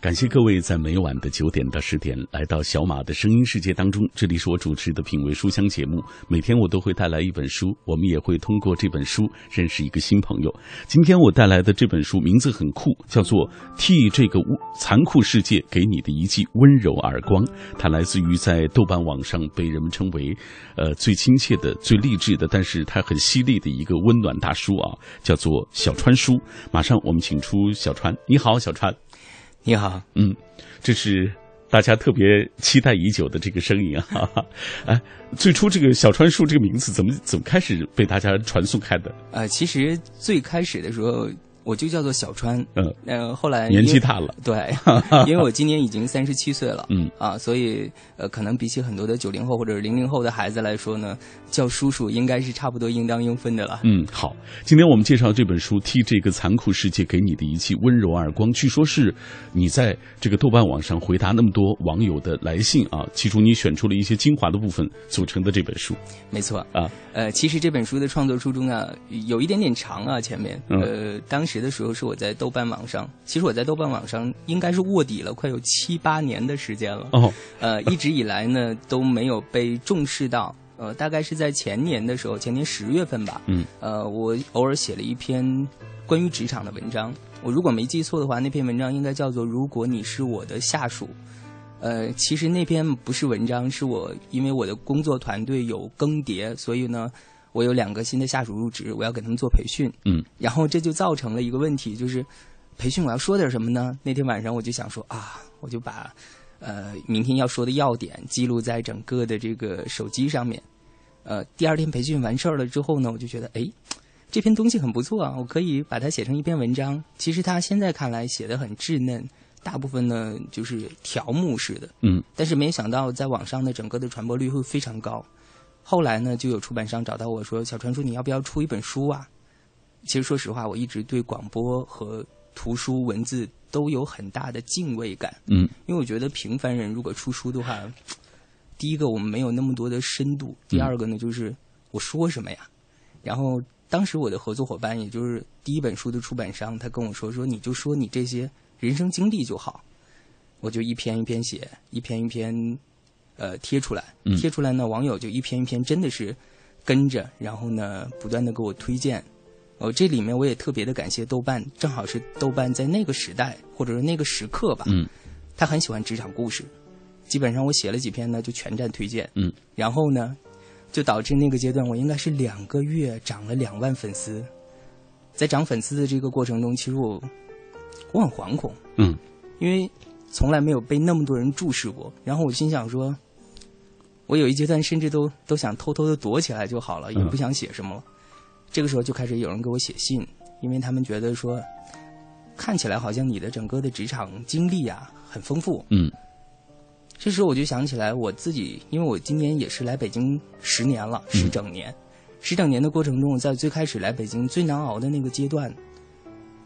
感谢各位在每晚的九点到十点来到小马的声音世界当中，这里是我主持的品味书香节目。每天我都会带来一本书，我们也会通过这本书认识一个新朋友。今天我带来的这本书名字很酷，叫做《替这个残酷世界给你的一记温柔耳光》。它来自于在豆瓣网上被人们称为呃最亲切的、最励志的，但是它很犀利的一个温暖大叔啊，叫做小川叔。马上我们请出小川，你好，小川。你好，嗯，这是大家特别期待已久的这个声音啊！哈 哈哎，最初这个小川树这个名字怎么怎么开始被大家传颂开的？呃，其实最开始的时候我就叫做小川，嗯，呃，后来年纪大了，对，因为我今年已经三十七岁了，嗯。啊，所以呃，可能比起很多的九零后或者是零零后的孩子来说呢，叫叔叔应该是差不多应当应分的了。嗯，好，今天我们介绍这本书《替这个残酷世界给你的一记温柔耳光》，据说是你在这个豆瓣网上回答那么多网友的来信啊，其中你选出了一些精华的部分组成的这本书。没错，啊，呃，其实这本书的创作初衷啊，有一点点长啊，前面，嗯。呃，当时的时候是我在豆瓣网上，其实我在豆瓣网上应该是卧底了快有七八年的时间了，哦，呃，一直以来呢都没有被重视到。呃，大概是在前年的时候，前年十月份吧。嗯。呃，我偶尔写了一篇关于职场的文章。我如果没记错的话，那篇文章应该叫做《如果你是我的下属》。呃，其实那篇不是文章，是我因为我的工作团队有更迭，所以呢，我有两个新的下属入职，我要给他们做培训。嗯。然后这就造成了一个问题，就是培训我要说点什么呢？那天晚上我就想说啊，我就把。呃，明天要说的要点记录在整个的这个手机上面。呃，第二天培训完事儿了之后呢，我就觉得，哎，这篇东西很不错啊，我可以把它写成一篇文章。其实它现在看来写的很稚嫩，大部分呢就是条目式的。嗯，但是没想到在网上的整个的传播率会非常高。后来呢，就有出版商找到我说：“小川叔，你要不要出一本书啊？”其实说实话，我一直对广播和图书文字都有很大的敬畏感。嗯，因为我觉得平凡人如果出书的话，第一个我们没有那么多的深度，第二个呢就是我说什么呀？然后当时我的合作伙伴，也就是第一本书的出版商，他跟我说说你就说你这些人生经历就好，我就一篇一篇写，一篇一篇呃贴出来，嗯贴出来呢，网友就一篇一篇真的是跟着，然后呢不断的给我推荐。哦，这里面我也特别的感谢豆瓣，正好是豆瓣在那个时代或者说那个时刻吧，嗯，他很喜欢职场故事，基本上我写了几篇呢就全站推荐，嗯，然后呢，就导致那个阶段我应该是两个月涨了两万粉丝，在涨粉丝的这个过程中，其实我我很惶恐，嗯，因为从来没有被那么多人注视过，然后我心想说，我有一阶段甚至都都想偷偷的躲起来就好了，也不想写什么了。这个时候就开始有人给我写信，因为他们觉得说，看起来好像你的整个的职场经历啊很丰富。嗯，这时候我就想起来我自己，因为我今年也是来北京十年了，十整年，十整年的过程中，在最开始来北京最难熬的那个阶段，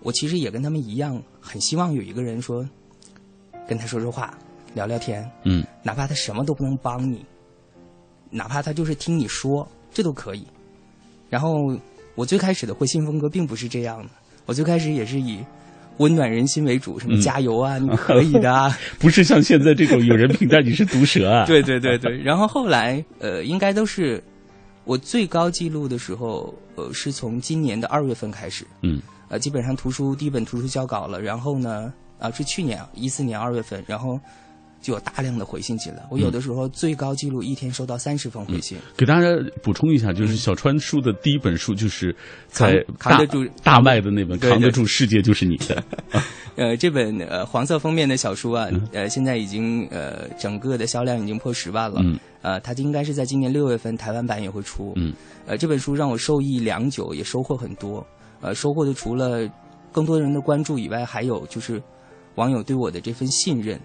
我其实也跟他们一样，很希望有一个人说，跟他说说话，聊聊天，嗯，哪怕他什么都不能帮你，哪怕他就是听你说，这都可以。然后我最开始的会信风格并不是这样的，我最开始也是以温暖人心为主，什么嗯加油啊，你可以的啊，不是像现在这种有人评价你是毒舌啊，对对对对。然后后来呃，应该都是我最高记录的时候，呃，是从今年的二月份开始，嗯，呃，基本上图书第一本图书交稿了，然后呢，啊、是去年一四年二月份，然后。就有大量的回信进来，我有的时候最高记录一天收到三十封回信，给大家补充一下，就是小川书的第一本书就是在大扛扛得住大卖的那本《扛得住世界就是你的》。呃，这本呃黄色封面的小书啊，嗯呃，现在已经呃整个的销量已经破十万了。嗯，呃，它应该是在今年六月份台湾版也会出。嗯，呃，这本书让我受益良久，也收获很多。呃，收获的除了更多人的关注以外，还有就是网友对我的这份信任。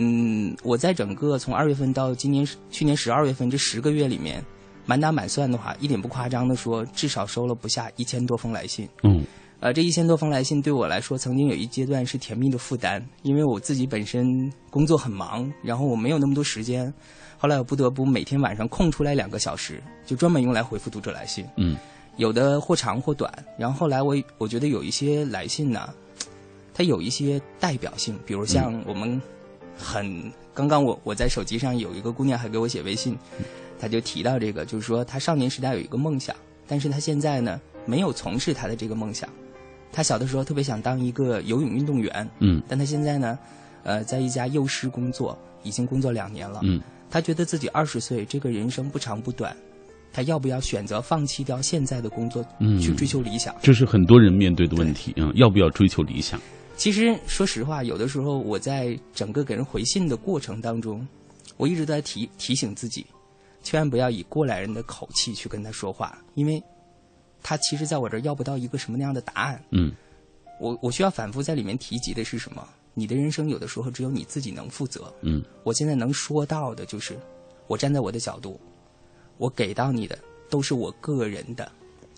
嗯，我在整个从二月份到今年去年十二月份这十个月里面，满打满算的话，一点不夸张的说，至少收了不下一千多封来信。嗯呃，这一千多封来信对我来说，曾经有一阶段是甜蜜的负担，因为我自己本身工作很忙，然后我没有那么多时间。后来我不得不每天晚上空出来两个小时，就专门用来回复读者来信。嗯，有的或长或短。然后后来我我觉得有一些来信呢，它有一些代表性，比如像我们很刚刚我我在手机上有一个姑娘还给我写微信，她就提到这个，就是说她少年时代有一个梦想，但是她现在呢没有从事她的这个梦想。她小的时候特别想当一个游泳运动员，嗯，但她现在呢，呃，在一家幼师工作，已经工作两年了，嗯。她觉得自己二十岁，这个人生不长不短，他要不要选择放弃掉现在的工作，嗯去追求理想？这是很多人面对的问题啊！要不要追求理想？其实，说实话，有的时候我在整个给人回信的过程当中，我一直在提提醒自己，千万不要以过来人的口气去跟他说话，因为，他其实在我这儿要不到一个什么那样的答案。嗯，我我需要反复在里面提及的是什么？你的人生有的时候只有你自己能负责。嗯，我现在能说到的就是，我站在我的角度，我给到你的都是我个人的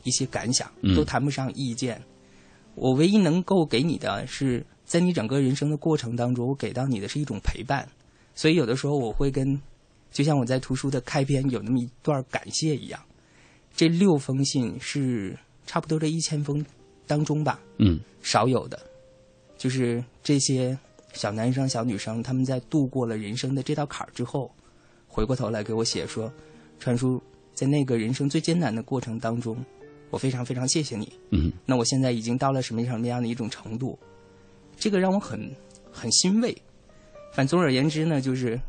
一些感想，都谈不上意见。我唯一能够给你的是，在你整个人生的过程当中，我给到你的是一种陪伴。所以有的时候我会跟，就像我在图书的开篇有那么一段感谢一样，这六封信是差不多这一千封当中吧，嗯，少有的。就是这些小男生、小女生，他们在度过了人生的这道坎儿之后，回过头来给我写说：“传叔，在那个人生最艰难的过程当中，我非常非常谢谢你。嗯，那我现在已经到了什么什么样的一种程度？这个让我很很欣慰。反总而言之呢，就是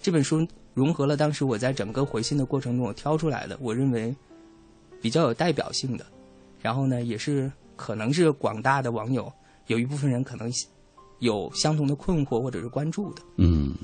这本书融合了当时我在整个回信的过程中我挑出来的，我认为比较有代表性的，然后呢，也是可能是广大的网友。”有一部分人可能有相同的困惑或者是关注的。嗯。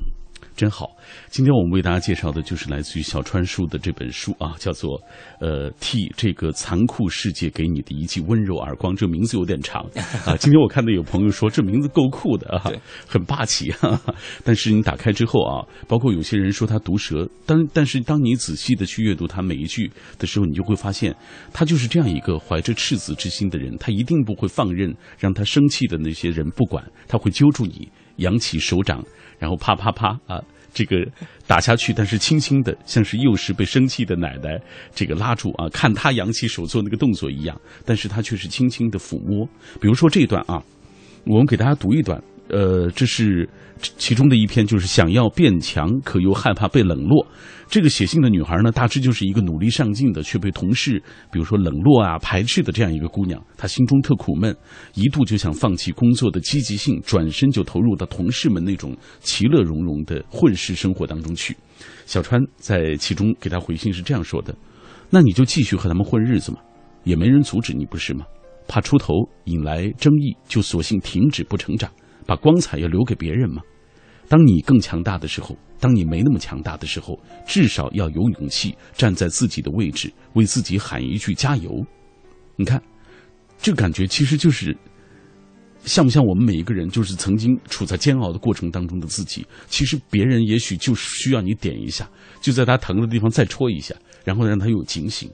真好，今天我们为大家介绍的就是来自于小川叔的这本书啊，叫做《呃替这个残酷世界给你的一记温柔耳光》。这名字有点长 啊。今天我看到有朋友说这名字够酷的啊，很霸气。哈哈。但是你打开之后啊，包括有些人说他毒舌，但但是当你仔细的去阅读他每一句的时候，你就会发现，他就是这样一个怀着赤子之心的人，他一定不会放任让他生气的那些人不管，他会揪住你，扬起手掌。然后啪啪啪啊，这个打下去，但是轻轻的，像是幼时被生气的奶奶这个拉住啊，看他扬起手做那个动作一样，但是他却是轻轻的抚摸。比如说这一段啊，我们给大家读一段，呃，这是其中的一篇，就是想要变强，可又害怕被冷落。这个写信的女孩呢，大致就是一个努力上进的，却被同事比如说冷落啊、排斥的这样一个姑娘。她心中特苦闷，一度就想放弃工作的积极性，转身就投入到同事们那种其乐融融的混世生活当中去。小川在其中给她回信是这样说的：“那你就继续和他们混日子嘛，也没人阻止你，不是吗？怕出头引来争议，就索性停止不成长，把光彩要留给别人吗？当你更强大的时候。”当你没那么强大的时候，至少要有勇气站在自己的位置，为自己喊一句加油。你看，这感觉其实就是像不像我们每一个人，就是曾经处在煎熬的过程当中的自己。其实别人也许就需要你点一下，就在他疼的地方再戳一下，然后让他有警醒。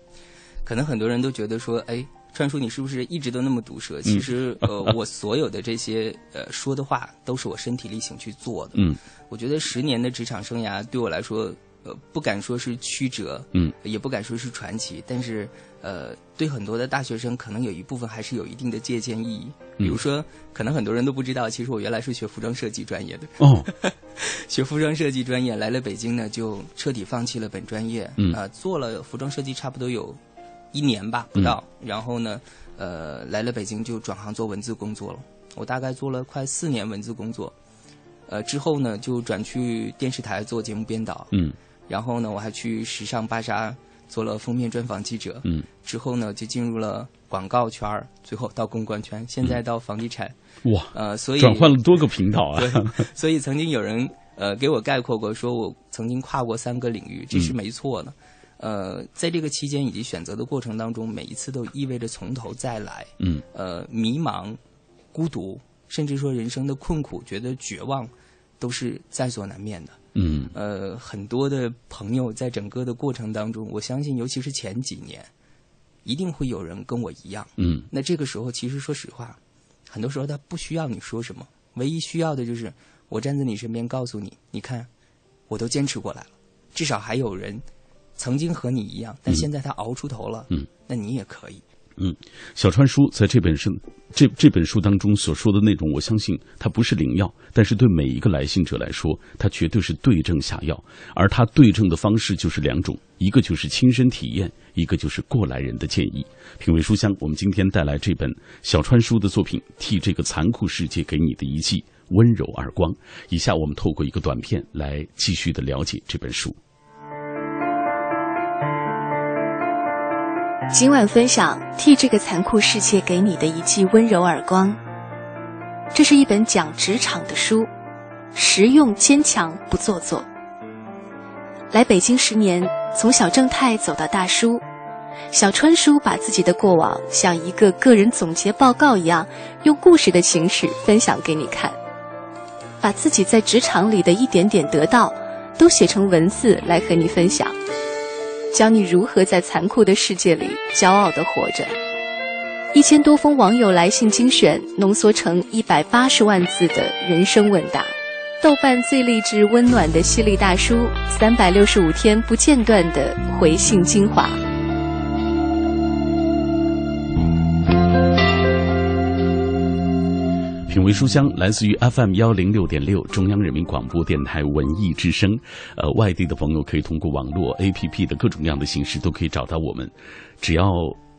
可能很多人都觉得说，哎。川叔，你是不是一直都那么毒舌？其实，呃，我所有的这些呃说的话，都是我身体力行去做的。嗯，我觉得十年的职场生涯对我来说，呃，不敢说是曲折，嗯，也不敢说是传奇，但是，呃，对很多的大学生，可能有一部分还是有一定的借鉴意义。比如说，可能很多人都不知道，其实我原来是学服装设计专业的。哦，学服装设计专业来了北京呢，就彻底放弃了本专业。嗯，啊，做了服装设计差不多有。一年吧，不到。然后呢，呃，来了北京就转行做文字工作了。我大概做了快四年文字工作，呃，之后呢就转去电视台做节目编导。嗯。然后呢，我还去时尚芭莎做了封面专访记者。嗯。之后呢，就进入了广告圈儿，最后到公关圈，现在到房地产。哇。呃，所以转换了多个频道啊。对。所以曾经有人呃给我概括过，说我曾经跨过三个领域，这是没错的。呃，在这个期间以及选择的过程当中，每一次都意味着从头再来。嗯。呃，迷茫、孤独，甚至说人生的困苦，觉得绝望，都是在所难免的。嗯。呃，很多的朋友在整个的过程当中，我相信，尤其是前几年，一定会有人跟我一样。嗯那这个时候，其实说实话，很多时候他不需要你说什么，唯一需要的就是我站在你身边，告诉你，你看，我都坚持过来了，至少还有人曾经和你一样，但现在他熬出头了，嗯，那你也可以。嗯，小川叔在这本书这这本书当中所说的内容，我相信它不是灵药，但是对每一个来信者来说，它绝对是对症下药。而它对症的方式就是两种，一个就是亲身体验，一个就是过来人的建议。品味书香，我们今天带来这本小川叔的作品《替这个残酷世界给你的一记温柔耳光》。以下我们透过一个短片来继续的了解这本书。今晚分享替这个残酷世界给你的一记温柔耳光。这是一本讲职场的书，实用坚强不做作。来北京十年，从小正太走到大叔，小川叔把自己的过往像一个个人总结报告一样，用故事的形式分享给你看，把自己在职场里的一点点得到，都写成文字来和你分享。教你如何在残酷的世界里骄傲地活着。一千多封网友来信精选，浓缩成一百八十万字的人生问答。豆瓣最励志温暖的犀利大叔，三百六十五天不间断的回信精华。品味书香来自于 FM 幺零六点六中央人民广播电台文艺之声。呃，外地的朋友可以通过网络 APP 的各种各样的形式都可以找到我们。只要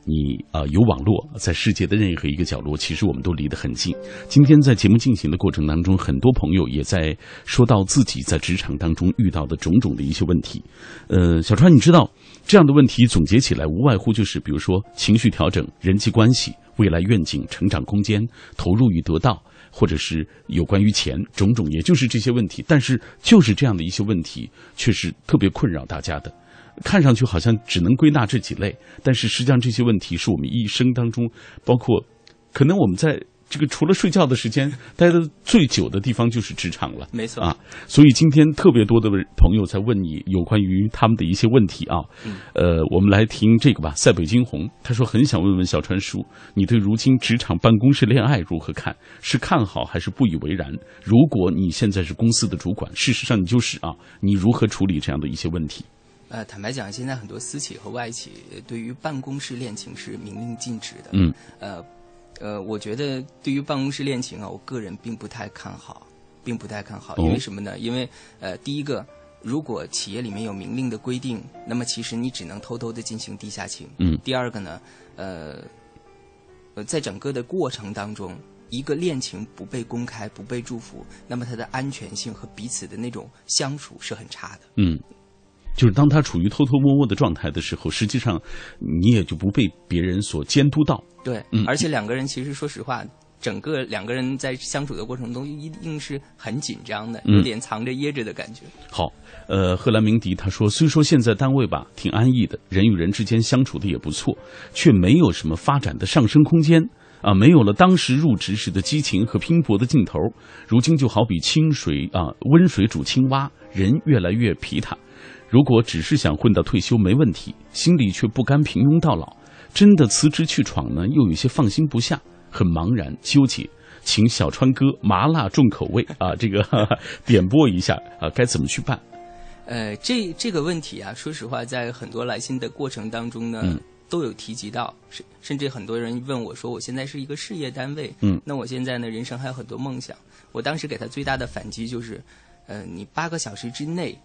你啊、有网络，在世界的任何一个角落，其实我们都离得很近。今天在节目进行的过程当中，很多朋友也在说到自己在职场当中遇到的种种的一些问题。呃，小川，你知道这样的问题总结起来，无外乎就是比如说情绪调整、人际关系。未来愿景、成长空间、投入与得到，或者是有关于钱种种，也就是这些问题。但是，就是这样的一些问题，却是特别困扰大家的。看上去好像只能归纳这几类，但是实际上这些问题是我们一生当中，包括可能我们在这个除了睡觉的时间 待的最久的地方就是职场了。没错啊，所以今天特别多的朋友在问你有关于他们的一些问题啊。嗯、呃，我们来听这个吧。塞北惊鸿他说很想问问小川叔，你对如今职场办公室恋爱如何看？是看好还是不以为然？如果你现在是公司的主管，事实上你就是啊，你如何处理这样的一些问题？呃，坦白讲，现在很多私企和外企对于办公室恋情是明令禁止的。嗯，呃。呃，我觉得对于办公室恋情啊，我个人并不太看好，并不太看好。因为什么呢？因为呃，第一个，如果企业里面有明令的规定，那么其实你只能偷偷的进行地下情。嗯。第二个呢，呃，呃，在整个的过程当中，一个恋情不被公开、不被祝福，那么它的安全性和彼此的那种相处是很差的。嗯。就是当他处于偷偷摸摸的状态的时候，实际上你也就不被别人所监督到。对，嗯，而且两个人其实说实话，整个两个人在相处的过程中一定是很紧张的，有点藏着掖着的感觉。嗯、好，呃，赫兰明迪他说，虽说现在单位吧挺安逸的，人与人之间相处的也不错，却没有什么发展的上升空间啊，没有了当时入职时的激情和拼搏的劲头。如今就好比清水啊，温水煮青蛙，人越来越疲沓。如果只是想混到退休没问题，心里却不甘平庸到老，真的辞职去闯呢，又有些放心不下，很茫然纠结。请小川哥麻辣重口味啊，这个哈 哈点拨一下啊，该怎么去办？呃，这这个问题啊，说实话，在很多来信的过程当中呢，嗯、都有提及到，甚甚至很多人问我说，我现在是一个事业单位，嗯，那我现在呢，人生还有很多梦想。我当时给他最大的反击就是，呃，你八个小时之内。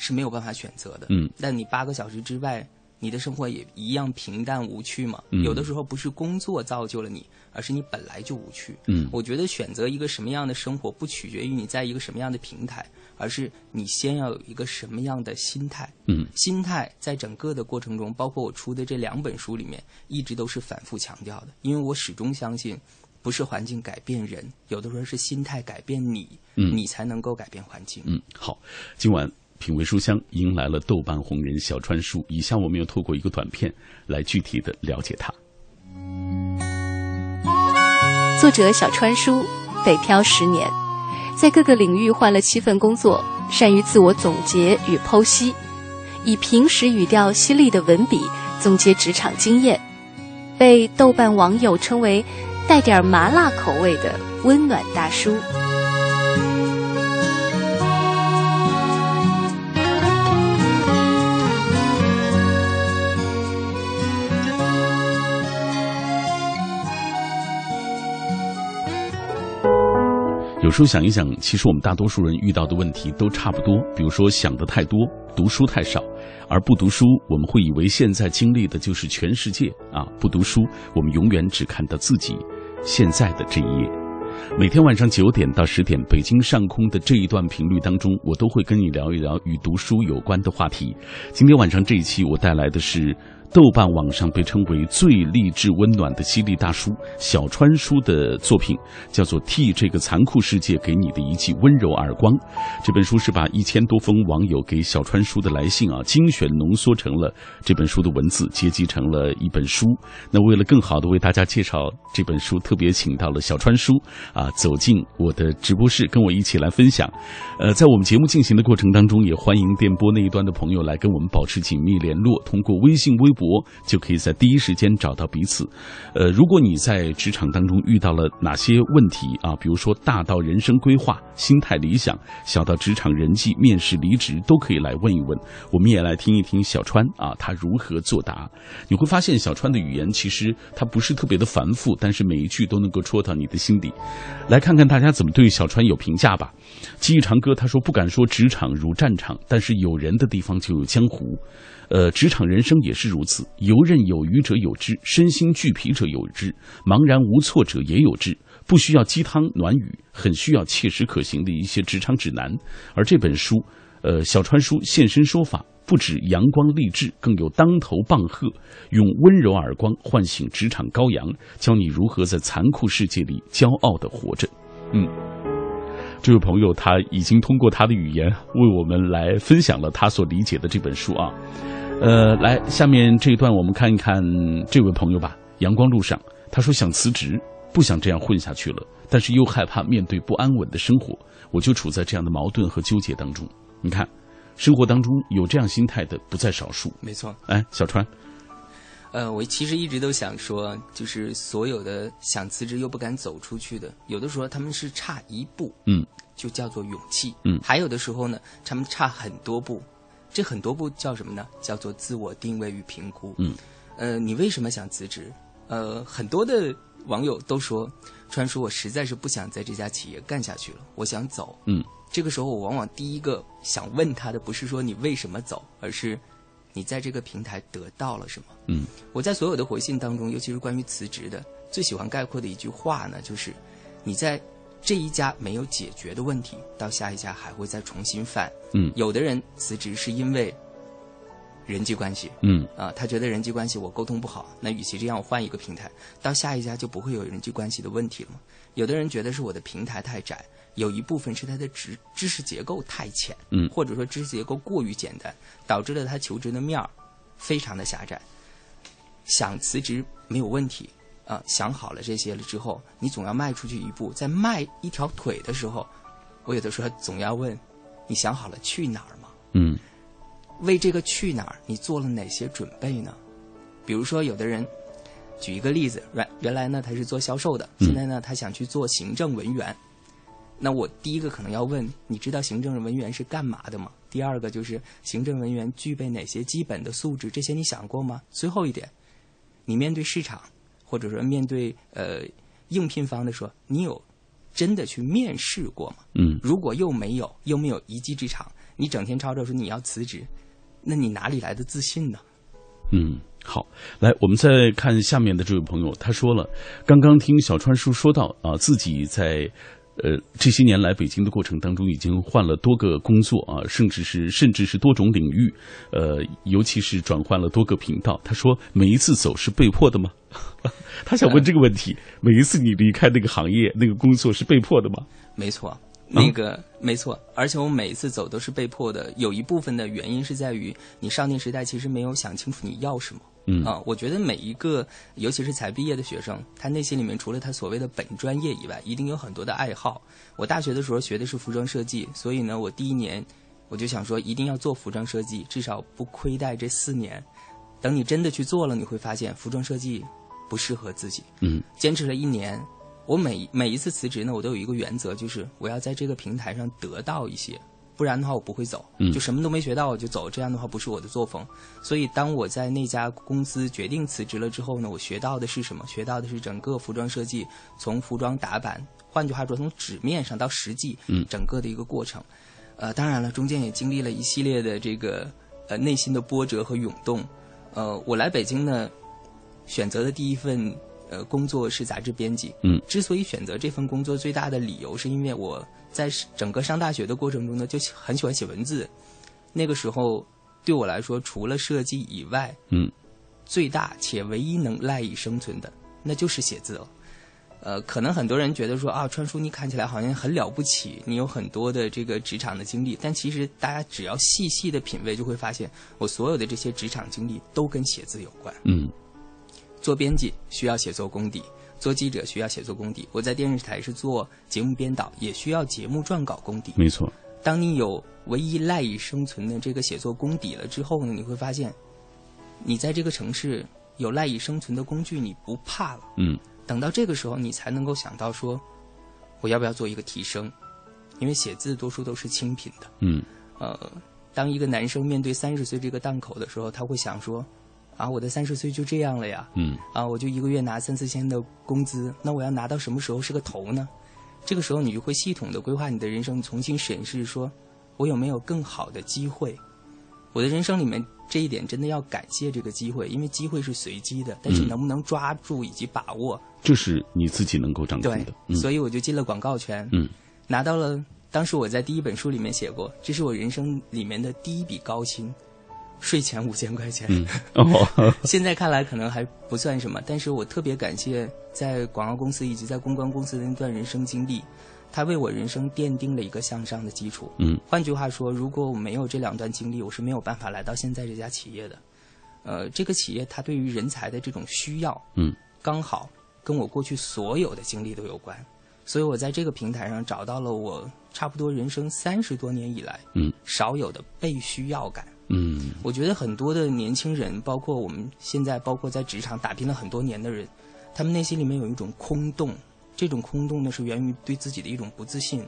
是没有办法选择的，嗯，但你八个小时之外，你的生活也一样平淡无趣嘛。嗯、有的时候不是工作造就了你，而是你本来就无趣。嗯，我觉得选择一个什么样的生活，不取决于你在一个什么样的平台，而是你先要有一个什么样的心态。嗯，心态在整个的过程中，包括我出的这两本书里面，一直都是反复强调的，因为我始终相信，不是环境改变人，有的时候是心态改变你，嗯，你才能够改变环境。嗯，好，今晚。品味书香迎来了豆瓣红人小川叔，以下我们要透过一个短片来具体的了解他。作者小川叔，北漂十年，在各个领域换了七份工作，善于自我总结与剖析，以平时语调犀利的文笔总结职场经验，被豆瓣网友称为带点麻辣口味的温暖大叔。有时候想一想，其实我们大多数人遇到的问题都差不多。比如说想的太多，读书太少，而不读书，我们会以为现在经历的就是全世界啊！不读书，我们永远只看到自己现在的这一页。每天晚上九点到十点，北京上空的这一段频率当中，我都会跟你聊一聊与读书有关的话题。今天晚上这一期，我带来的是。豆瓣网上被称为最励志温暖的犀利大叔小川叔的作品，叫做《替这个残酷世界给你的一记温柔耳光》。这本书是把一千多封网友给小川叔的来信啊，精选浓缩成了这本书的文字，结集成了一本书。那为了更好的为大家介绍这本书，特别请到了小川叔啊，走进我的直播室，跟我一起来分享。呃，在我们节目进行的过程当中，也欢迎电波那一端的朋友来跟我们保持紧密联络，通过微信、微博。就可以在第一时间找到彼此。呃，如果你在职场当中遇到了哪些问题啊，比如说大到人生规划、心态理想，小到职场人际、面试、离职，都可以来问一问。我们也来听一听小川啊，他如何作答。你会发现小川的语言其实他不是特别的繁复，但是每一句都能够戳到你的心底。来看看大家怎么对小川有评价吧。记忆长歌他说不敢说职场如战场，但是有人的地方就有江湖。呃，职场人生也是如此，游刃有余者有之，身心俱疲者有之，茫然无措者也有之。不需要鸡汤暖语，很需要切实可行的一些职场指南。而这本书，呃，小川书现身说法，不止阳光励志，更有当头棒喝，用温柔耳光唤醒职场羔羊，教你如何在残酷世界里骄傲的活着。嗯，这位朋友他已经通过他的语言为我们来分享了他所理解的这本书啊。呃，来，下面这一段我们看一看这位朋友吧。阳光路上，他说想辞职，不想这样混下去了，但是又害怕面对不安稳的生活，我就处在这样的矛盾和纠结当中。你看，生活当中有这样心态的不在少数。没错，哎，小川，呃，我其实一直都想说，就是所有的想辞职又不敢走出去的，有的时候他们是差一步，嗯，就叫做勇气，嗯，还有的时候呢，他们差很多步。这很多步叫什么呢？叫做自我定位与评估。嗯，呃，你为什么想辞职？呃，很多的网友都说，川叔，我实在是不想在这家企业干下去了，我想走。嗯，这个时候我往往第一个想问他的不是说你为什么走，而是你在这个平台得到了什么？嗯，我在所有的回信当中，尤其是关于辞职的，最喜欢概括的一句话呢，就是你在。这一家没有解决的问题，到下一家还会再重新犯。嗯，有的人辞职是因为人际关系。嗯，啊，他觉得人际关系我沟通不好，那与其这样，我换一个平台，到下一家就不会有人际关系的问题了吗？有的人觉得是我的平台太窄，有一部分是他的知知识结构太浅，嗯，或者说知识结构过于简单，导致了他求职的面儿非常的狭窄。想辞职没有问题。啊，想好了这些了之后，你总要迈出去一步。在迈一条腿的时候，我有的时候总要问：你想好了去哪儿吗？嗯，为这个去哪儿，你做了哪些准备呢？比如说，有的人，举一个例子，原原来呢他是做销售的，现在呢他想去做行政文员。那我第一个可能要问：你知道行政文员是干嘛的吗？第二个就是行政文员具备哪些基本的素质？这些你想过吗？最后一点，你面对市场。或者说，面对呃应聘方的说，你有真的去面试过吗？嗯，如果又没有，又没有一技之长，你整天吵吵说你要辞职，那你哪里来的自信呢？嗯，好，来，我们再看下面的这位朋友，他说了，刚刚听小川叔说到啊，自己在。呃，这些年来北京的过程当中，已经换了多个工作啊，甚至是甚至是多种领域，呃，尤其是转换了多个频道。他说，每一次走是被迫的吗？他想问这个问题：每一次你离开那个行业、那个工作是被迫的吗？没错，那个没错，而且我每一次走都是被迫的。有一部分的原因是在于，你上进时代其实没有想清楚你要什么。嗯啊，我觉得每一个，尤其是才毕业的学生，他内心里面除了他所谓的本专业以外，一定有很多的爱好。我大学的时候学的是服装设计，所以呢，我第一年我就想说，一定要做服装设计，至少不亏待这四年。等你真的去做了，你会发现服装设计不适合自己。嗯坚持了一年，我每每一次辞职呢，我都有一个原则，就是我要在这个平台上得到一些，不然的话我不会走。嗯就什么都没学到我就走，这样的话不是我的作风。所以当我在那家公司决定辞职了之后呢，我学到的是什么？学到的是整个服装设计，从服装打版，换句话说，从纸面上到实际，嗯整个的一个过程。呃，当然了，中间也经历了一系列的这个呃内心的波折和涌动。呃，我来北京呢，选择的第一份呃工作是杂志编辑。嗯，之所以选择这份工作，最大的理由是因为我在整个上大学的过程中呢，就很喜欢写文字。那个时候对我来说，除了设计以外，嗯，最大且唯一能赖以生存的，那就是写字了。呃，可能很多人觉得说啊，川叔你看起来好像很了不起，你有很多的这个职场的经历，但其实大家只要细细的品味，就会发现我所有的这些职场经历都跟写字有关。嗯做编辑需要写作功底，做记者需要写作功底。我在电视台是做节目编导，也需要节目撰稿功底。没错。当你有唯一赖以生存的这个写作功底了之后呢，你会发现，你在这个城市有赖以生存的工具，你不怕了。嗯等到这个时候，你才能够想到说，我要不要做一个提升？因为写字多数都是清贫的。嗯呃，当一个男生面对三十岁这个档口的时候，他会想说，啊，我的三十岁就这样了呀，嗯啊，我就一个月拿三四千的工资，那我要拿到什么时候是个头呢？这个时候，你就会系统的规划你的人生，重新审视说，我有没有更好的机会？我的人生里面这一点真的要感谢这个机会，因为机会是随机的，但是嗯能不能抓住以及把握，这是你自己能够掌控的。，嗯所以我就进了广告圈，嗯拿到了。当时我在第一本书里面写过，这是我人生里面的第一笔高薪，税前五千块钱。嗯哦现在看来可能还不算什么，但是我特别感谢在广告公司以及在公关公司的那段人生经历，它为我人生奠定了一个向上的基础。嗯换句话说，如果我没有这两段经历，我是没有办法来到现在这家企业的。呃，这个企业它对于人才的这种需要，嗯刚好跟我过去所有的经历都有关，所以我在这个平台上找到了我差不多人生三十多年以来，嗯少有的被需要感。嗯我觉得很多的年轻人，包括我们现在，包括在职场打拼了很多年的人，他们内心里面有一种空洞，这种空洞呢是源于对自己的一种不自信。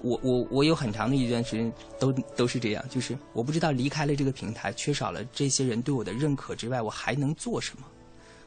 我我我有很长的一段时间都都是这样，就是我不知道离开了这个平台，缺少了这些人对我的认可之外，我还能做什么？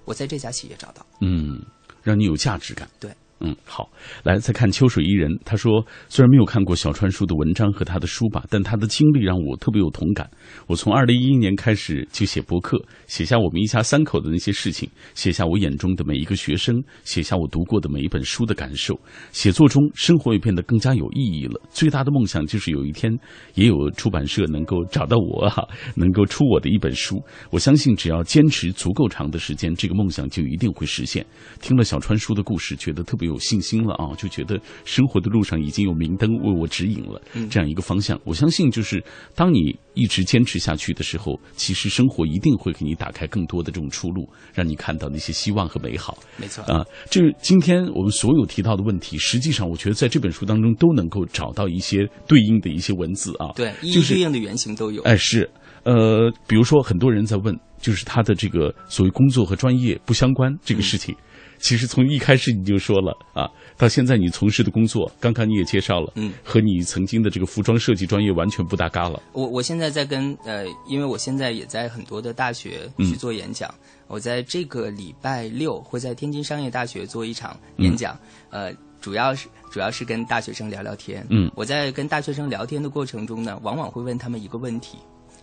我在这家企业找到，嗯，让你有价值感。对。嗯，好，来再看秋水伊人，他说虽然没有看过小川叔的文章和他的书吧，但他的经历让我特别有同感。我从二零一一年开始就写博客，写下我们一家三口的那些事情，写下我眼中的每一个学生，写下我读过的每一本书的感受。写作中，生活也变得更加有意义了。最大的梦想就是有一天，也有出版社能够找到我啊，能够出我的一本书。我相信，只要坚持足够长的时间，这个梦想就一定会实现。听了小川叔的故事，觉得特别有信心了啊，就觉得生活的路上已经有明灯为我指引了，这样一个方向。我相信，就是当你一直坚持下去的时候，其实生活一定会给你打开更多的这种出路，让你看到那些希望和美好。没错，啊，就是今天我们所有提到的问题，实际上我觉得在这本书当中都能够找到一些对应的一些文字啊。对，一就是一对应的原型都有。哎，是，呃，比如说很多人在问，就是他的这个所谓工作和专业不相关这个事情，其实从一开始你就说了啊，到现在你从事的工作，刚刚你也介绍了，嗯，和你曾经的这个服装设计专业完全不搭嘎了。我我现在在跟呃，因为我现在也在很多的大学去做演讲，我在这个礼拜六会在天津商业大学做一场演讲，呃，主要是主要是跟大学生聊聊天。嗯。我在跟大学生聊天的过程中呢，往往会问他们一个问题，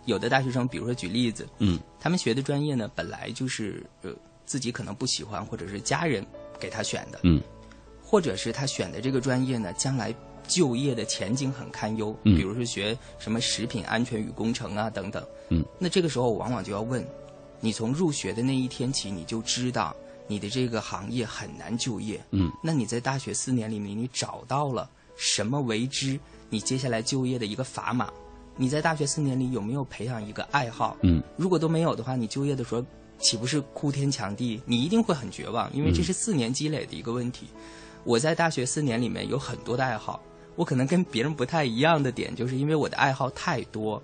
有的大学生，比如说举例子，嗯，他们学的专业呢，本来就是呃自己可能不喜欢，或者是家人给他选的，嗯，或者是他选的这个专业呢，将来就业的前景很堪忧，嗯。比如说学什么食品安全与工程啊等等，嗯，那这个时候我往往就要问，你从入学的那一天起，你就知道你的这个行业很难就业，嗯，那你在大学四年里面，你找到了什么为之你接下来就业的一个砝码？你在大学四年里有没有培养一个爱好？嗯，如果都没有的话，你就业的时候岂不是哭天抢地？你一定会很绝望，因为这是四年积累的一个问题。我在大学四年里面有很多的爱好，我可能跟别人不太一样的点，就是因为我的爱好太多。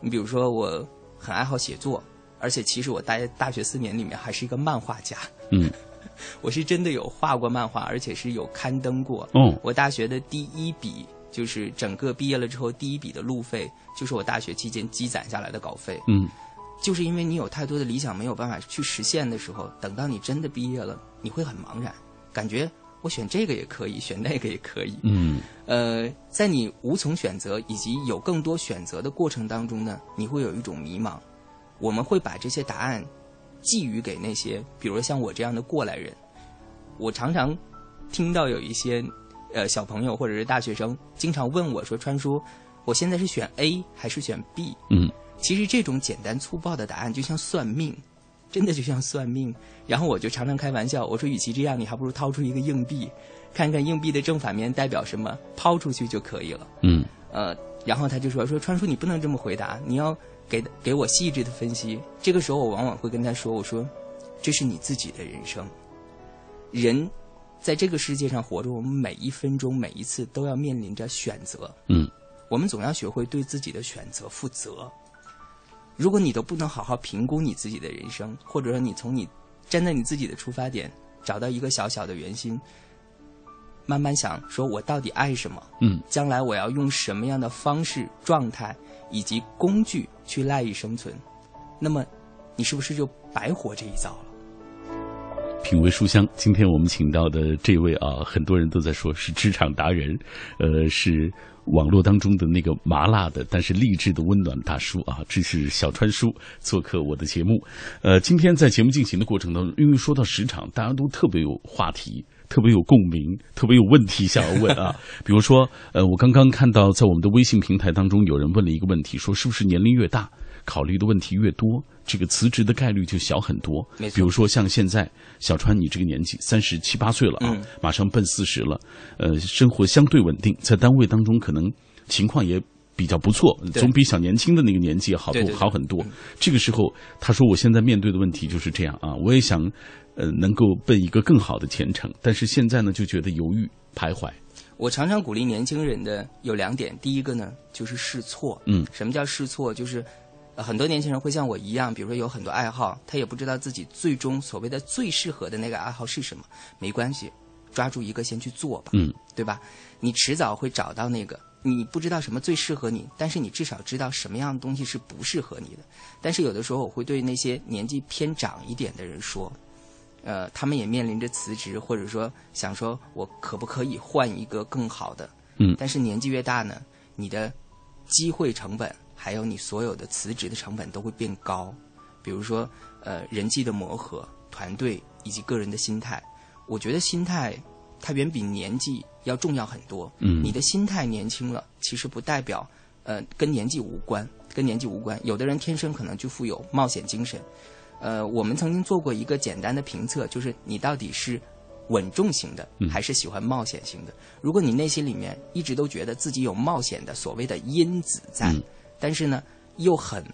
你比如说，我很爱好写作，而且其实我大大学四年里面还是一个漫画家。嗯，我是真的有画过漫画，而且是有刊登过。哦，我大学的第一笔就是整个毕业了之后第一笔的路费，就是我大学期间积攒下来的稿费。嗯，就是因为你有太多的理想没有办法去实现的时候，等到你真的毕业了，你会很茫然，感觉我选这个也可以，选那个也可以。嗯呃，在你无从选择以及有更多选择的过程当中呢，你会有一种迷茫。我们会把这些答案寄予给那些，比如像我这样的过来人。我常常听到有一些呃小朋友或者是大学生经常问我说：“川叔，我现在是选 A 还是选 B？” 嗯，其实这种简单粗暴的答案就像算命，真的就像算命。然后我就常常开玩笑，我说：“与其这样，你还不如掏出一个硬币，看看硬币的正反面代表什么，抛出去就可以了。”嗯呃，然后他就说：“说川叔，你不能这么回答，你要给给我细致的分析。”这个时候，我往往会跟他说：“我说，这是你自己的人生。人在这个世界上活着，我们每一分钟、每一次都要面临着选择。嗯我们总要学会对自己的选择负责。如果你都不能好好评估你自己的人生，或者说你从你站在你自己的出发点找到一个小小的圆心，慢慢想说我到底爱什么，嗯将来我要用什么样的方式、状态以及工具去赖以生存，那么你是不是就白活这一遭了？品味书香，今天我们请到的这位啊，很多人都在说是职场达人，呃，是网络当中的那个麻辣的，但是励志的温暖大叔啊，这是小川叔做客我的节目。呃，今天在节目进行的过程当中，因为说到职场，大家都特别有话题。特别有共鸣，特别有问题想要问啊，比如说，呃，我刚刚看到在我们的微信平台当中，有人问了一个问题，说是不是年龄越大，考虑的问题越多，这个辞职的概率就小很多？比如说像现在小川你这个年纪，三十七八岁了啊，嗯马上奔四十了，呃，生活相对稳定，在单位当中可能情况也比较不错，总比小年轻的那个年纪好多好很多。这个时候，他说我现在面对的问题就是这样啊，我也想呃能够奔一个更好的前程，但是现在呢就觉得犹豫徘徊。我常常鼓励年轻人的有两点，第一个呢就是试错。嗯什么叫试错？就是、呃很多年轻人会像我一样，比如说有很多爱好，他也不知道自己最终所谓的最适合的那个爱好是什么。没关系，抓住一个先去做吧，嗯对吧？你迟早会找到那个。你不知道什么最适合你，但是你至少知道什么样的东西是不适合你的。但是有的时候我会对那些年纪偏长一点的人说，呃，他们也面临着辞职，或者说想说我可不可以换一个更好的？嗯但是年纪越大呢，你的机会成本还有你所有的辞职的成本都会变高。比如说，呃，人际的磨合、团队以及个人的心态，我觉得心态它远比年纪要重要很多。嗯你的心态年轻了，其实不代表呃跟年纪无关，跟年纪无关。有的人天生可能就富有冒险精神。呃，我们曾经做过一个简单的评测，就是你到底是稳重型的，嗯还是喜欢冒险型的？如果你内心里面一直都觉得自己有冒险的所谓的因子在，嗯但是呢又很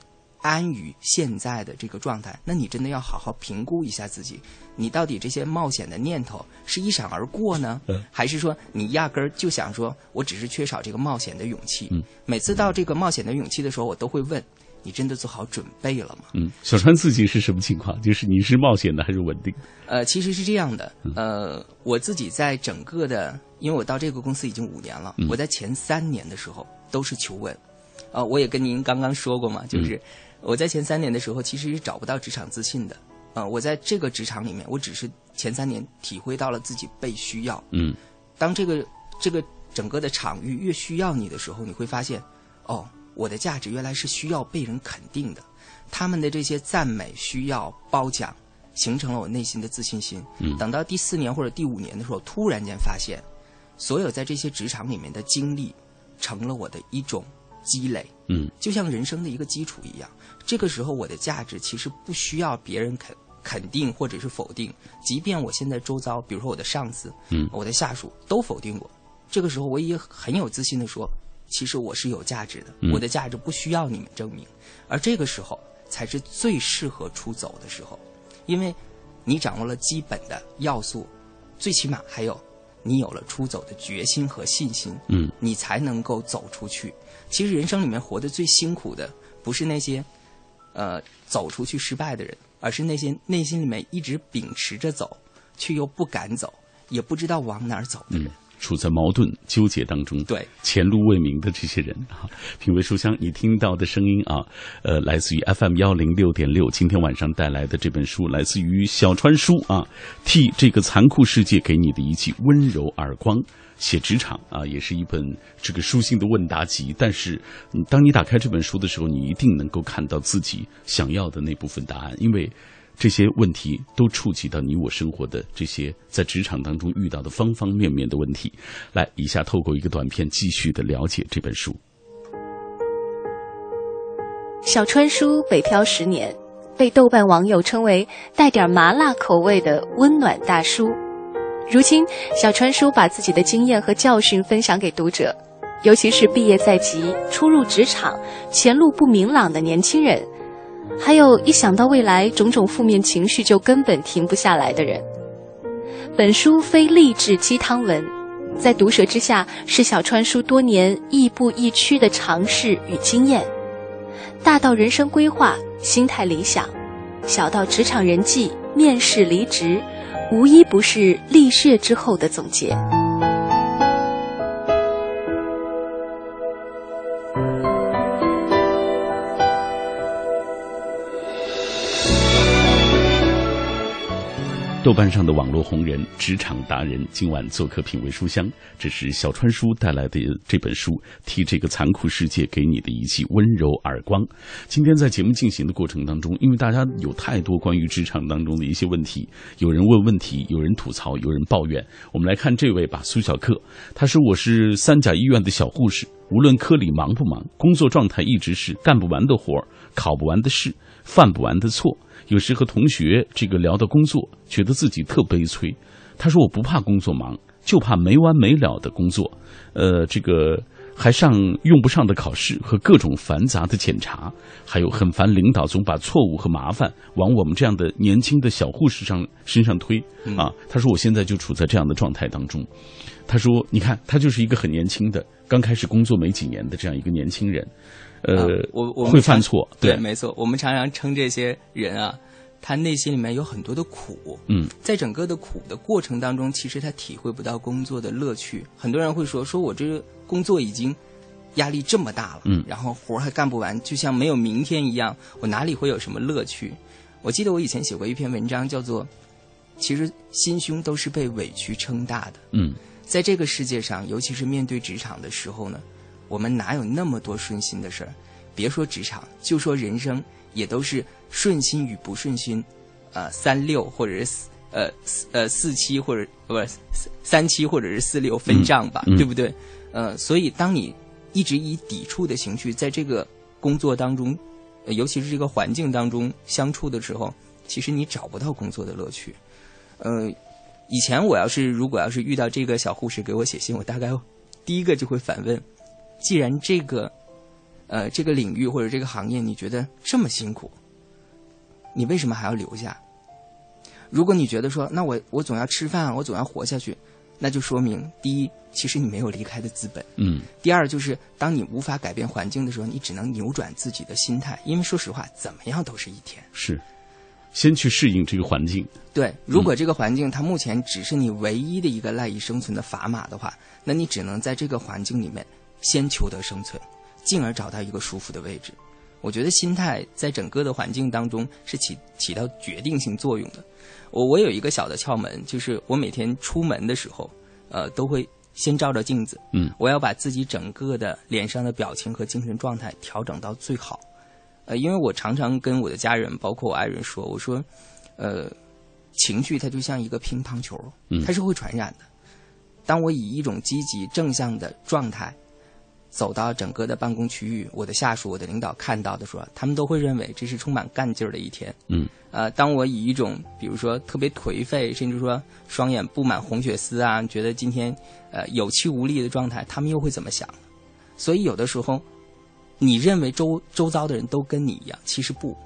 安于现在的这个状态，那你真的要好好评估一下自己，你到底这些冒险的念头是一闪而过呢，嗯还是说你压根儿就想说我只是缺少这个冒险的勇气？嗯每次到这个冒险的勇气的时候，我都会问。你真的做好准备了吗？嗯，小川自己是什么情况？就是你是冒险的还是稳定？呃，其实是这样的，呃，我自己在整个的，因为我到这个公司已经五年了，嗯我在前三年的时候都是求稳，呃，我也跟您刚刚说过嘛，就是我在前三年的时候其实是找不到职场自信的，啊，我在这个职场里面，我只是前三年体会到了自己被需要，嗯。当这个这个整个的场域越需要你的时候，你会发现，哦，我的价值原来是需要被人肯定的，他们的这些赞美、需要、褒奖，形成了我内心的自信心。嗯。等到第四年或者第五年的时候，突然间发现，所有在这些职场里面的经历，成了我的一种积累。嗯就像人生的一个基础一样。这个时候，我的价值其实不需要别人肯肯定或者是否定，即便我现在周遭，比如说我的上司、嗯我的下属都否定我，这个时候我也很有自信的说，其实我是有价值的，嗯我的价值不需要你们证明。而这个时候才是最适合出走的时候，因为你掌握了基本的要素，最起码还有你有了出走的决心和信心。嗯你才能够走出去。其实人生里面活得最辛苦的，不是那些呃走出去失败的人，而是那些内心里面一直秉持着走，却又不敢走，也不知道往哪儿走的人。处在矛盾纠结当中，对前路未明的这些人啊，品味书香，你听到的声音啊，呃，来自于 FM 幺零六点六，今天晚上带来的这本书，来自于小川书啊，替这个残酷世界给你的一记温柔耳光，写职场啊，也是一本这个书信的问答集。但是，当你打开这本书的时候，你一定能够看到自己想要的那部分答案，因为。这些问题都触及到你我生活的这些在职场当中遇到的方方面面的问题。来，以下透过一个短片继续的了解这本书。小川书北漂十年，被豆瓣网友称为带点麻辣口味的温暖大叔。如今，小川叔把自己的经验和教训分享给读者，尤其是毕业在即、初入职场、前路不明朗的年轻人。还有一想到未来种种负面情绪就根本停不下来的人。本书非励志鸡汤文，在毒舌之下是小川叔多年亦步亦趋的尝试与经验，大到人生规划、心态理想，小到职场人际、面试离职，无一不是历血之后的总结。豆瓣上的网络红人、职场达人，今晚做客品味书香。这是小川叔带来的这本书，替这个残酷世界给你的一记温柔耳光。今天在节目进行的过程当中，因为大家有太多关于职场当中的一些问题，有人问问题，有人吐槽，有人抱怨。我们来看这位吧，苏小克，他说：“我是三甲医院的小护士，无论科里忙不忙，工作状态一直是干不完的活儿考不完的试，犯不完的错。”有时和同学这个聊到工作，觉得自己特悲催。他说：“我不怕工作忙，就怕没完没了的工作。呃，这个还上用不上的考试和各种繁杂的检查，还有很烦领导总把错误和麻烦往我们这样的年轻的小护士上身上推啊。”他说：“我现在就处在这样的状态当中。”他说：“你看，他就是一个很年轻的，刚开始工作没几年的这样一个年轻人。”呃，我我会犯错，对，没错。我们常常称这些人啊，他内心里面有很多的苦。嗯，在整个的苦的过程当中，其实他体会不到工作的乐趣。很多人会说，说我这个工作已经压力这么大了，嗯，然后活还干不完，就像没有明天一样，我哪里会有什么乐趣？我记得我以前写过一篇文章，叫做“其实心胸都是被委屈撑大的”。嗯，在这个世界上，尤其是面对职场的时候呢。我们哪有那么多顺心的事儿？别说职场，就说人生，也都是顺心与不顺心，呃，三六或者是四呃四呃四七或者不是三七或者是四六分账吧，对不对？呃，所以当你一直以抵触的情绪在这个工作当中，尤其是这个环境当中相处的时候，其实你找不到工作的乐趣。呃，以前我要是如果要是遇到这个小护士给我写信，我大概第一个就会反问。既然这个，呃，这个领域或者这个行业你觉得这么辛苦，你为什么还要留下？如果你觉得说，那我我总要吃饭，我总要活下去，那就说明第一，其实你没有离开的资本。嗯。第二，就是当你无法改变环境的时候，你只能扭转自己的心态，因为说实话，怎么样都是一天。是，先去适应这个环境。对，如果这个环境它目前只是你唯一的一个赖以生存的砝码的话，那你只能在这个环境里面。先求得生存，进而找到一个舒服的位置。我觉得心态在整个的环境当中是起起到决定性作用的。我我有一个小的窍门，就是我每天出门的时候，呃，都会先照照镜子。嗯，我要把自己整个的脸上的表情和精神状态调整到最好。呃，因为我常常跟我的家人，包括我爱人说，我说，呃，情绪它就像一个乒乓球，它是会传染的。当我以一种积极正向的状态。走到整个的办公区域，我的下属、我的领导看到的时候，他们都会认为这是充满干劲儿的一天。嗯，呃，当我以一种比如说特别颓废，甚至说双眼布满红血丝啊，觉得今天呃有气无力的状态，他们又会怎么想？所以有的时候，你认为周周遭的人都跟你一样，其实不。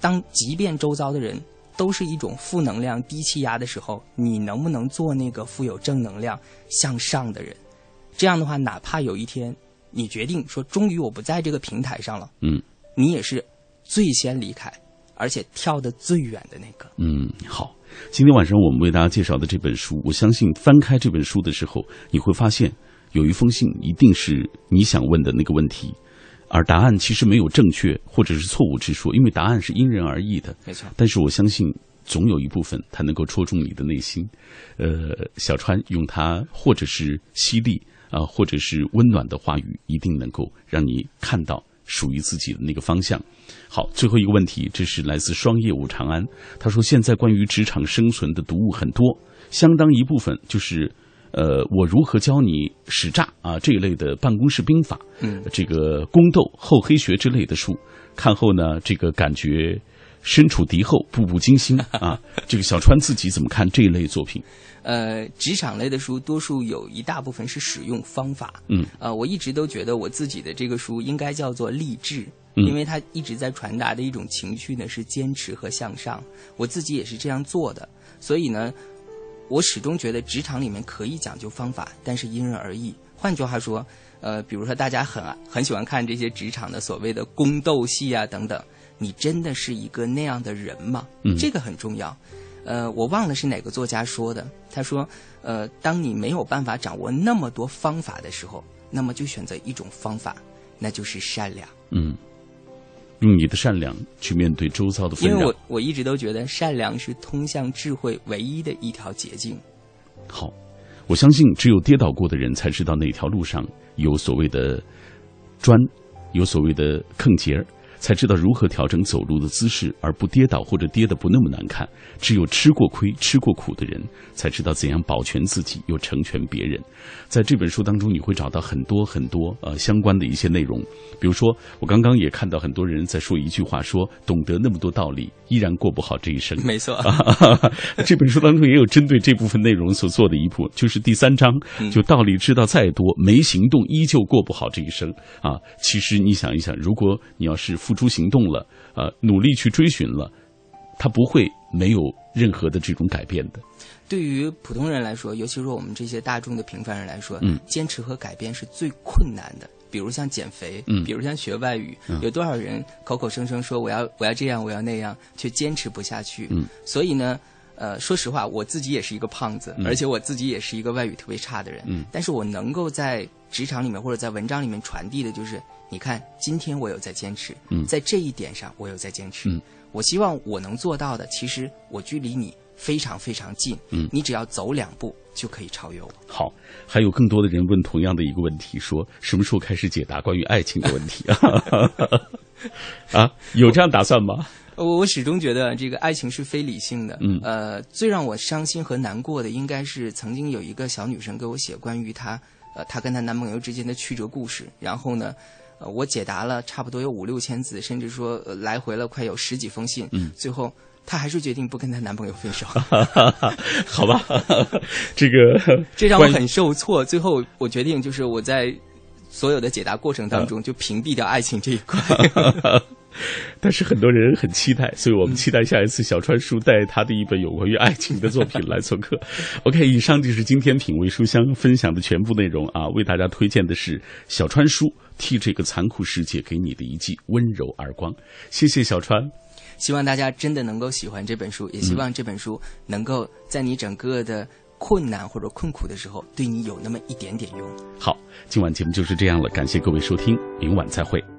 当即便周遭的人都是一种负能量、低气压的时候，你能不能做那个富有正能量、向上的人？这样的话，哪怕有一天。你决定说，终于我不在这个平台上了。嗯，你也是最先离开，而且跳得最远的那个。嗯，好。今天晚上我们为大家介绍的这本书，我相信翻开这本书的时候，你会发现有一封信一定是你想问的那个问题，而答案其实没有正确或者是错误之说，因为答案是因人而异的。没错。但是我相信总有一部分它能够戳中你的内心。呃，小川用它或者是犀利啊，或者是温暖的话语，一定能够让你看到属于自己的那个方向。好，最后一个问题，这是来自双业务长安，他说现在关于职场生存的读物很多，相当一部分就是，呃，我如何教你使诈啊这一类的办公室兵法，嗯，这个宫斗、厚黑学之类的书，看后呢，这个感觉身处敌后，步步惊心 啊。这个小川自己怎么看这一类作品？呃，职场类的书，多数有一大部分是使用方法。嗯，呃，我一直都觉得我自己的这个书应该叫做励志，嗯因为它一直在传达的一种情绪呢是坚持和向上。我自己也是这样做的，所以呢，我始终觉得职场里面可以讲究方法，但是因人而异。换句话说，呃，比如说大家很很喜欢看这些职场的所谓的宫斗戏啊等等，你真的是一个那样的人吗？嗯这个很重要。呃，我忘了是哪个作家说的。他说，呃，当你没有办法掌握那么多方法的时候，那么就选择一种方法，那就是善良。嗯，用你的善良去面对周遭的纷扰因为我。我一直都觉得善良是通向智慧唯一的一条捷径。好，我相信只有跌倒过的人才知道哪条路上有所谓的砖，有所谓的坑节儿，才知道如何调整走路的姿势，而不跌倒或者跌得不那么难看。只有吃过亏、吃过苦的人，才知道怎样保全自己，又成全别人。在这本书当中，你会找到很多很多呃相关的一些内容。比如说，我刚刚也看到很多人在说一句话说懂得那么多道理，依然过不好这一生。没错，这本书当中也有针对这部分内容所做的一部，就是第三章，就道理知道再多，没行动依旧过不好这一生啊。其实你想一想，如果你要是付诸行动了，呃，努力去追寻了，他不会没有任何的这种改变的。对于普通人来说，尤其是我们这些大众的平凡人来说，嗯坚持和改变是最困难的。比如像减肥，嗯比如像学外语，有多少人口口声声说我要我要这样我要那样，却坚持不下去。嗯，所以呢，呃，说实话，我自己也是一个胖子，而且我自己也是一个外语特别差的人。嗯，但是我能够在职场里面或者在文章里面传递的就是，你看，今天我有在坚持，嗯在这一点上我有在坚持。嗯我希望我能做到的，其实我距离你非常非常近。嗯你只要走两步就可以超越我。好，还有更多的人问同样的一个问题，说什么时候开始解答关于爱情的问题啊？啊，有这样打算吗？我我始终觉得这个爱情是非理性的。嗯呃，最让我伤心和难过的，应该是曾经有一个小女生给我写关于她，呃，她跟她男朋友之间的曲折故事。然后呢，呃，我解答了差不多有五六千字，甚至说、呃来回了快有十几封信。嗯最后她还是决定不跟她男朋友分手，好吧，这个 这让我很受挫。最后我决定就是我在所有的解答过程当中就屏蔽掉爱情这一块。但是很多人很期待，所以我们期待下一次小川叔带他的一本有关于爱情的作品来做客。OK，以上就是今天品味书香分享的全部内容啊，为大家推荐的是小川叔替这个残酷世界给你的一记温柔耳光。谢谢小川。希望大家真的能够喜欢这本书，也希望这本书能够在你整个的困难或者困苦的时候，对你有那么一点点用。好，今晚节目就是这样了，感谢各位收听，明晚再会。